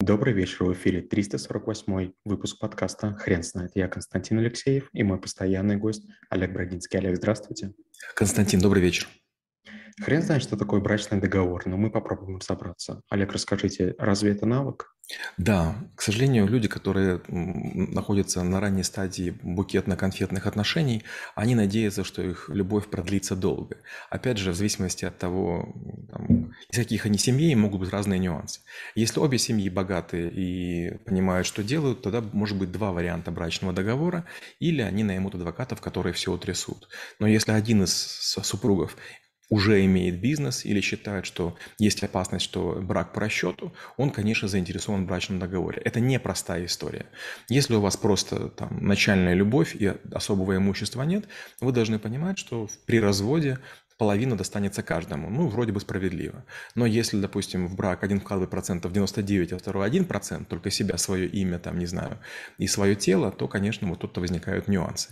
Добрый вечер, в эфире 348 выпуск подкаста «Хрен знает». Я Константин Алексеев и мой постоянный гость Олег Брагинский. Олег, здравствуйте. Константин, добрый вечер. Хрен знает, что такое брачный договор, но мы попробуем разобраться. Олег, расскажите, разве это навык? Да, к сожалению, люди, которые находятся на ранней стадии букетно-конфетных отношений, они надеются, что их любовь продлится долго. Опять же, в зависимости от того, там, из каких они семей, могут быть разные нюансы. Если обе семьи богатые и понимают, что делают, тогда может быть два варианта брачного договора, или они наймут адвокатов, которые все утрясут. Но если один из супругов уже имеет бизнес или считает, что есть опасность, что брак по расчету, он, конечно, заинтересован в брачном договоре. Это не простая история. Если у вас просто там, начальная любовь и особого имущества нет, вы должны понимать, что при разводе половина достанется каждому. Ну, вроде бы справедливо. Но если, допустим, в брак один вкладывает процентов 99, а второй 1 процент, только себя, свое имя, там, не знаю, и свое тело, то, конечно, вот тут-то возникают нюансы.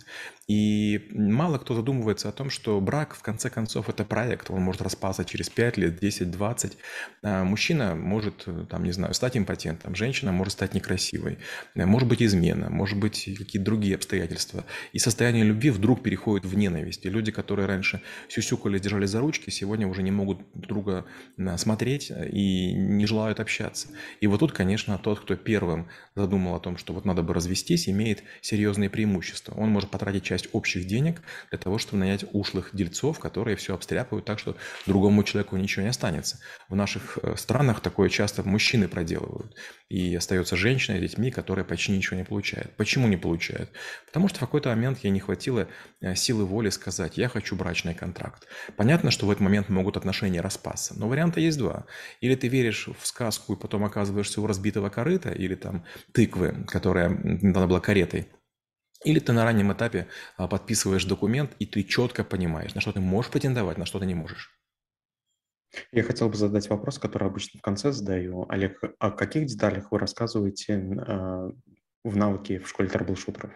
И мало кто задумывается о том, что брак, в конце концов, это проект. Он может распаться через 5 лет, 10, 20. А мужчина может, там, не знаю, стать импотентом, женщина может стать некрасивой, может быть измена, может быть какие-то другие обстоятельства. И состояние любви вдруг переходит в ненависть. И люди, которые раньше сюсюкали которые держали за ручки, сегодня уже не могут друга смотреть и не желают общаться. И вот тут, конечно, тот, кто первым задумал о том, что вот надо бы развестись, имеет серьезные преимущества. Он может потратить часть общих денег для того, чтобы нанять ушлых дельцов, которые все обстряпают так, что другому человеку ничего не останется. В наших э, странах такое часто мужчины проделывают. И остается женщина с детьми, которая почти ничего не получает. Почему не получает? Потому что в какой-то момент ей не хватило э, силы воли сказать, я хочу брачный контракт. Понятно, что в этот момент могут отношения распасться, но варианта есть два. Или ты веришь в сказку и потом оказываешься у разбитого корыта, или там тыквы, которая надо была каретой, или ты на раннем этапе а, подписываешь документ, и ты четко понимаешь, на что ты можешь претендовать, на что ты не можешь. Я хотел бы задать вопрос, который обычно в конце задаю. Олег, о каких деталях вы рассказываете э, в навыке в школе трэблшутеров?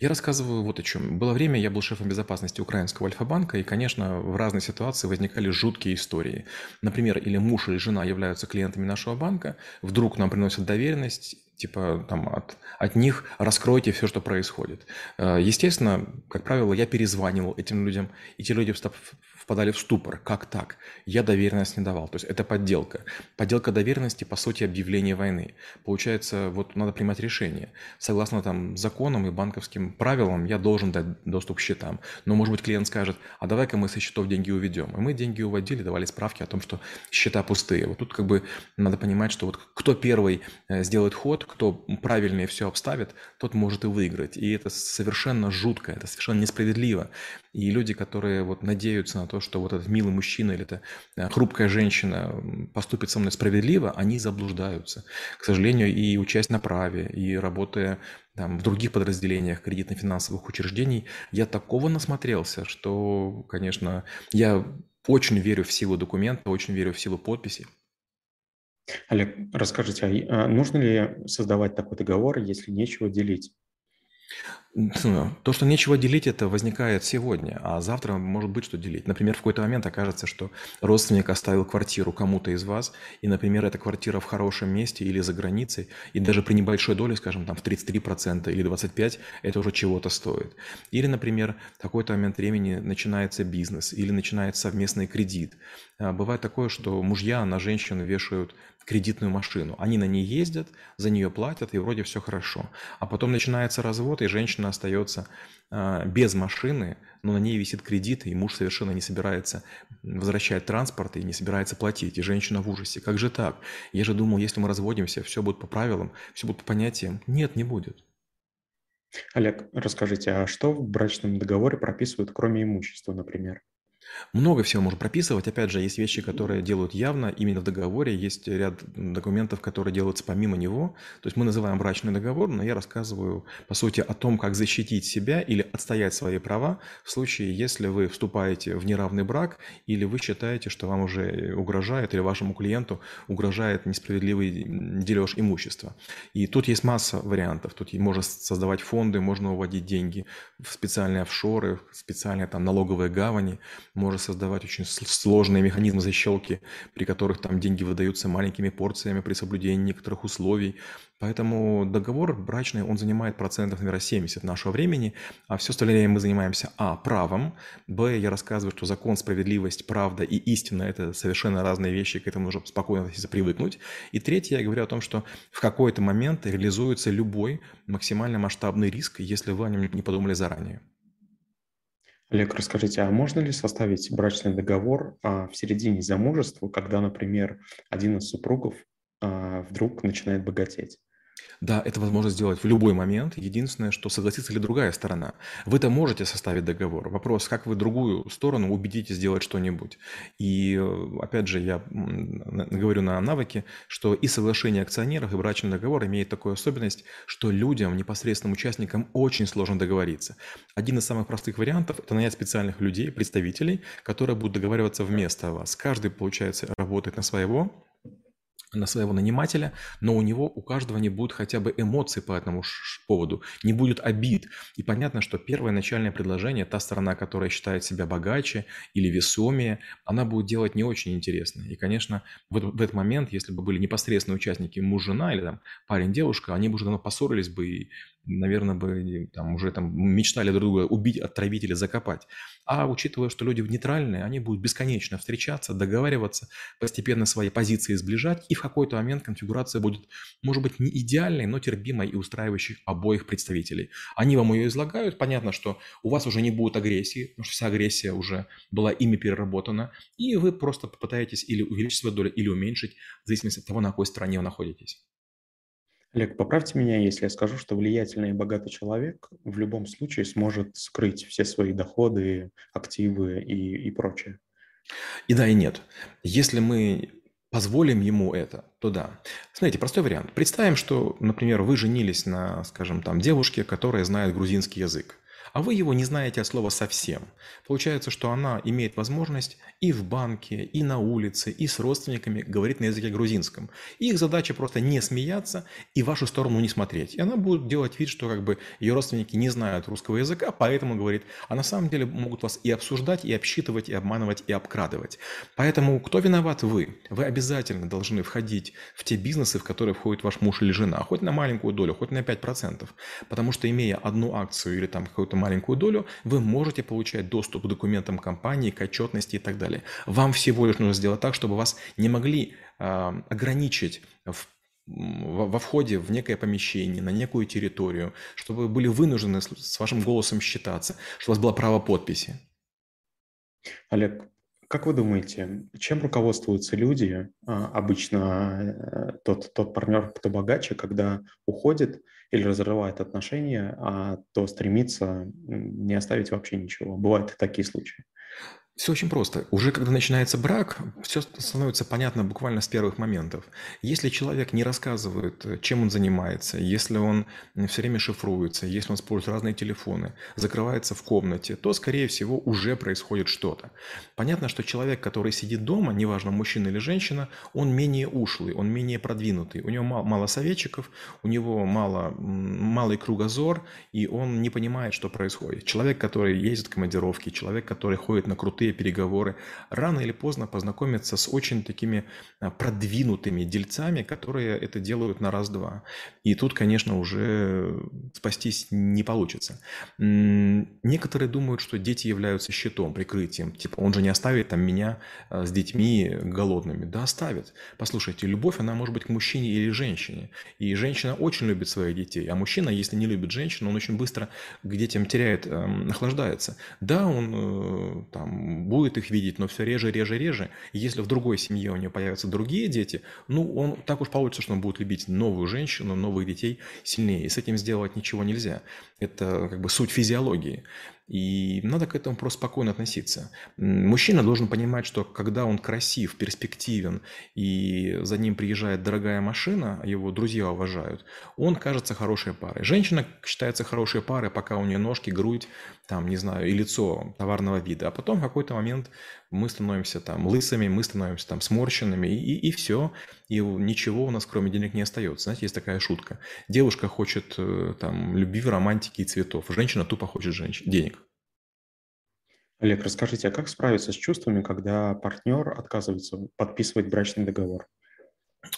Я рассказываю вот о чем. Было время, я был шефом безопасности украинского Альфа-банка, и, конечно, в разные ситуации возникали жуткие истории. Например, или муж, или жена являются клиентами нашего банка, вдруг нам приносят доверенность, типа там от, от них раскройте все, что происходит. Э, естественно, как правило, я перезванивал этим людям, и те люди впадали в ступор. Как так? Я доверенность не давал. То есть это подделка. Подделка доверенности, по сути, объявление войны. Получается, вот надо принимать решение. Согласно там законам и банковским правилам, я должен дать доступ к счетам. Но, может быть, клиент скажет, а давай-ка мы со счетов деньги уведем. И мы деньги уводили, давали справки о том, что счета пустые. Вот тут как бы надо понимать, что вот кто первый э, сделает ход, кто правильнее все обставит, тот может и выиграть. И это совершенно жутко, это совершенно несправедливо. И люди, которые вот надеются на то, что вот этот милый мужчина или эта э, хрупкая женщина поступит со мной справедливо, они заблуждаются. К сожалению, и участь на праве, и работая там, в других подразделениях кредитно-финансовых учреждений, я такого насмотрелся, что, конечно, я очень верю в силу документа, очень верю в силу подписи. Олег, расскажите, а, а нужно ли создавать такой договор, если нечего делить? То, что нечего делить, это возникает сегодня, а завтра может быть, что делить. Например, в какой-то момент окажется, что родственник оставил квартиру кому-то из вас, и, например, эта квартира в хорошем месте или за границей, и даже при небольшой доле, скажем, там в 33% или 25%, это уже чего-то стоит. Или, например, в какой-то момент времени начинается бизнес или начинается совместный кредит. А, бывает такое, что мужья на женщин вешают кредитную машину. Они на ней ездят, за нее платят, и вроде все хорошо. А потом начинается развод, и женщина остается а, без машины, но на ней висит кредит, и муж совершенно не собирается возвращать транспорт и не собирается платить. И женщина в ужасе. Как же так? Я же думал, если мы разводимся, все будет по правилам, все будет по понятиям. Нет, не будет. Олег, расскажите, а что в брачном договоре прописывают, кроме имущества, например? Много всего можно прописывать. Опять же, есть вещи, которые делают явно именно в договоре. Есть ряд документов, которые делаются помимо него. То есть мы называем брачный договор, но я рассказываю, по сути, о том, как защитить себя или отстоять свои права в случае, если вы вступаете в неравный брак или вы считаете, что вам уже угрожает или вашему клиенту угрожает несправедливый дележ имущества. И тут есть масса вариантов. Тут можно создавать фонды, можно уводить деньги в специальные офшоры, в специальные там налоговые гавани, может создавать очень сложные механизмы защелки, при которых там деньги выдаются маленькими порциями при соблюдении некоторых условий. Поэтому договор брачный, он занимает процентов, наверное, 70 нашего времени, а все остальное мы занимаемся, а, правом, б, я рассказываю, что закон, справедливость, правда и истина – это совершенно разные вещи, к этому нужно спокойно относиться, привыкнуть. И третье, я говорю о том, что в какой-то момент реализуется любой максимально масштабный риск, если вы о нем не подумали заранее. Олег, расскажите, а можно ли составить брачный договор а, в середине замужества, когда, например, один из супругов а, вдруг начинает богатеть? Да, это возможно сделать в любой момент. Единственное, что согласится ли другая сторона. Вы-то можете составить договор. Вопрос, как вы другую сторону убедите сделать что-нибудь. И э, опять же, я говорю на навыке, что и соглашение акционеров, и брачный договор имеет такую особенность, что людям, непосредственным участникам, очень сложно договориться. Один из самых простых вариантов – это нанять специальных людей, представителей, которые будут договариваться вместо вас. Каждый, получается, работает на своего, на своего нанимателя, но у него, у каждого не будет хотя бы эмоций по этому поводу, не будет обид. И понятно, что первое начальное предложение, та сторона, которая считает себя богаче или весомее, она будет делать не очень интересно. И, конечно, в, в этот момент, если бы были непосредственные участники муж-жена или там парень-девушка, они бы уже давно поссорились бы и наверное, бы там уже там мечтали друг друга убить, отравить или закопать. А учитывая, что люди нейтральные, они будут бесконечно встречаться, договариваться, постепенно свои позиции сближать, и в какой-то момент конфигурация будет, может быть, не идеальной, но терпимой и устраивающей обоих представителей. Они вам ее излагают, понятно, что у вас уже не будет агрессии, потому что вся агрессия уже была ими переработана, и вы просто попытаетесь или увеличить свою долю, или уменьшить, в зависимости от того, на какой стороне вы находитесь. Олег, поправьте меня, если я скажу, что влиятельный и богатый человек в любом случае сможет скрыть все свои доходы, активы и, и прочее. И да, и нет. Если мы позволим ему это, то да. Смотрите, простой вариант. Представим, что, например, вы женились на, скажем, там, девушке, которая знает грузинский язык а вы его не знаете от слова совсем. Получается, что она имеет возможность и в банке, и на улице, и с родственниками говорить на языке грузинском. Их задача просто не смеяться и в вашу сторону не смотреть. И она будет делать вид, что как бы ее родственники не знают русского языка, поэтому говорит, а на самом деле могут вас и обсуждать, и обсчитывать, и обманывать, и обкрадывать. Поэтому кто виноват вы? Вы обязательно должны входить в те бизнесы, в которые входит ваш муж или жена, хоть на маленькую долю, хоть на 5%. Потому что имея одну акцию или там какую-то маленькую долю, вы можете получать доступ к документам компании, к отчетности и так далее. Вам всего лишь нужно сделать так, чтобы вас не могли э, ограничить в во входе в некое помещение, на некую территорию, чтобы вы были вынуждены с вашим голосом считаться, чтобы у вас было право подписи. Олег, как вы думаете, чем руководствуются люди, а, обычно э, тот, тот партнер, кто богаче, когда уходит или разрывает отношения, а то стремится не оставить вообще ничего? Бывают такие случаи. Все очень просто. Уже когда начинается брак, все становится понятно буквально с первых моментов. Если человек не рассказывает, чем он занимается, если он все время шифруется, если он использует разные телефоны, закрывается в комнате, то, скорее всего, уже происходит что-то. Понятно, что человек, который сидит дома, неважно, мужчина или женщина, он менее ушлый, он менее продвинутый. У него мало, мало советчиков, у него мало, малый кругозор, и он не понимает, что происходит. Человек, который ездит в командировки, человек, который ходит на крутые переговоры, рано или поздно познакомиться с очень такими а, продвинутыми дельцами, которые это делают на раз-два. И тут, конечно, уже спастись не получится. Некоторые думают, что дети являются щитом, прикрытием. Типа, он же не оставит там меня а, с детьми голодными. Да, оставит. Послушайте, любовь, она может быть к мужчине или женщине. И женщина очень любит своих детей. А мужчина, если не любит женщину, он очень быстро к детям теряет, охлаждается. Да, он э, там будет их видеть, но все реже, реже, реже. Если в другой семье у него появятся другие дети, ну, он так уж получится, что он будет любить новую женщину, новых детей сильнее. И с этим сделать ничего нельзя. Это как бы суть физиологии. И надо к этому просто спокойно относиться. Мужчина должен понимать, что когда он красив, перспективен, и за ним приезжает дорогая машина, его друзья уважают, он кажется хорошей парой. Женщина считается хорошей парой, пока у нее ножки, грудь, там, не знаю, и лицо товарного вида. А потом в какой-то момент мы становимся там лысыми, мы становимся там сморщенными, и, и, и все. И ничего у нас кроме денег не остается. Знаете, есть такая шутка. Девушка хочет э, там любви, романтики и цветов. Женщина тупо хочет женщин, денег. Олег, расскажите, а как справиться с чувствами, когда партнер отказывается подписывать брачный договор?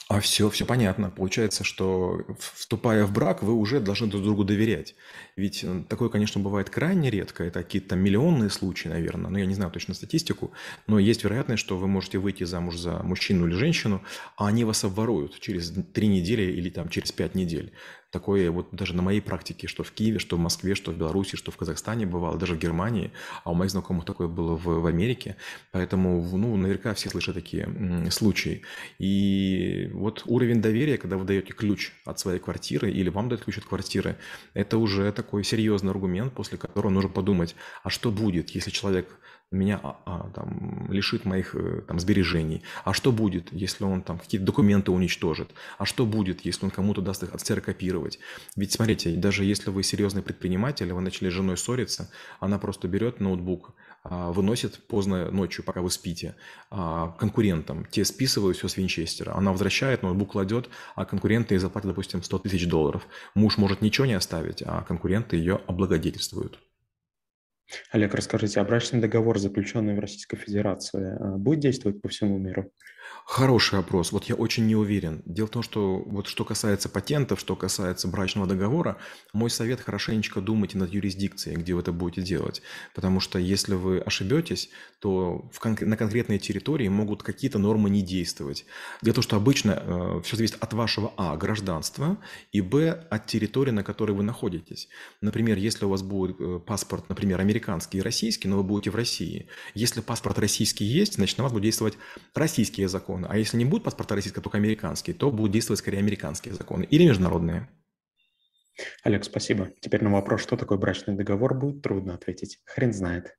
А все, все понятно. Получается, что вступая в брак, вы уже должны друг другу доверять. Ведь э, такое, конечно, бывает крайне редко. Это какие-то миллионные случаи, наверное. Но я не знаю точно статистику. Но есть вероятность, что вы можете выйти замуж за мужчину или женщину, а они вас обворуют через три недели или там через пять недель. Такое вот даже на моей практике, что в Киеве, что в Москве, что в Беларуси, что в Казахстане бывало, даже в Германии, а у моих знакомых такое было в, в Америке. Поэтому, ну, наверняка все слышат такие случаи. И вот уровень доверия, когда вы даете ключ от своей квартиры или вам дают ключ от квартиры, это уже такой серьезный аргумент, после которого нужно подумать, а что будет, если человек меня а, а, там, лишит моих э, там, сбережений. А что будет, если он там какие-то документы уничтожит? А что будет, если он кому-то даст их отсерокопировать? Ведь смотрите, даже если вы серьезный предприниматель, вы начали с женой ссориться, она просто берет ноутбук, а, выносит поздно ночью, пока вы спите, а, конкурентам. Те списывают все с винчестера. Она возвращает, ноутбук кладет, а конкуренты ей заплатят, допустим, 100 тысяч долларов. Муж может ничего не оставить, а конкуренты ее облагодетельствуют. Олег, расскажите, а брачный договор, заключенный в Российской Федерации, а, будет действовать по всему миру? Хороший вопрос. Вот я очень не уверен. Дело в том, что вот что касается патентов, что касается брачного договора, мой совет хорошенечко думайте над юрисдикцией, где вы это будете делать. Потому что если вы ошибетесь, то в кон- на конкретной территории могут какие-то нормы не действовать. Дело в том, что обычно э, все зависит от вашего А, гражданства, и Б, от территории, на которой вы находитесь. Например, если у вас будет э, паспорт, например, американский и российский, но вы будете в России. Если паспорт российский есть, значит, на вас будет действовать российские законы законы. А если не будут паспорта российского, только американские, то будут действовать скорее американские законы или международные. Олег, спасибо. Теперь на вопрос, что такое брачный договор, будет трудно ответить. Хрен знает.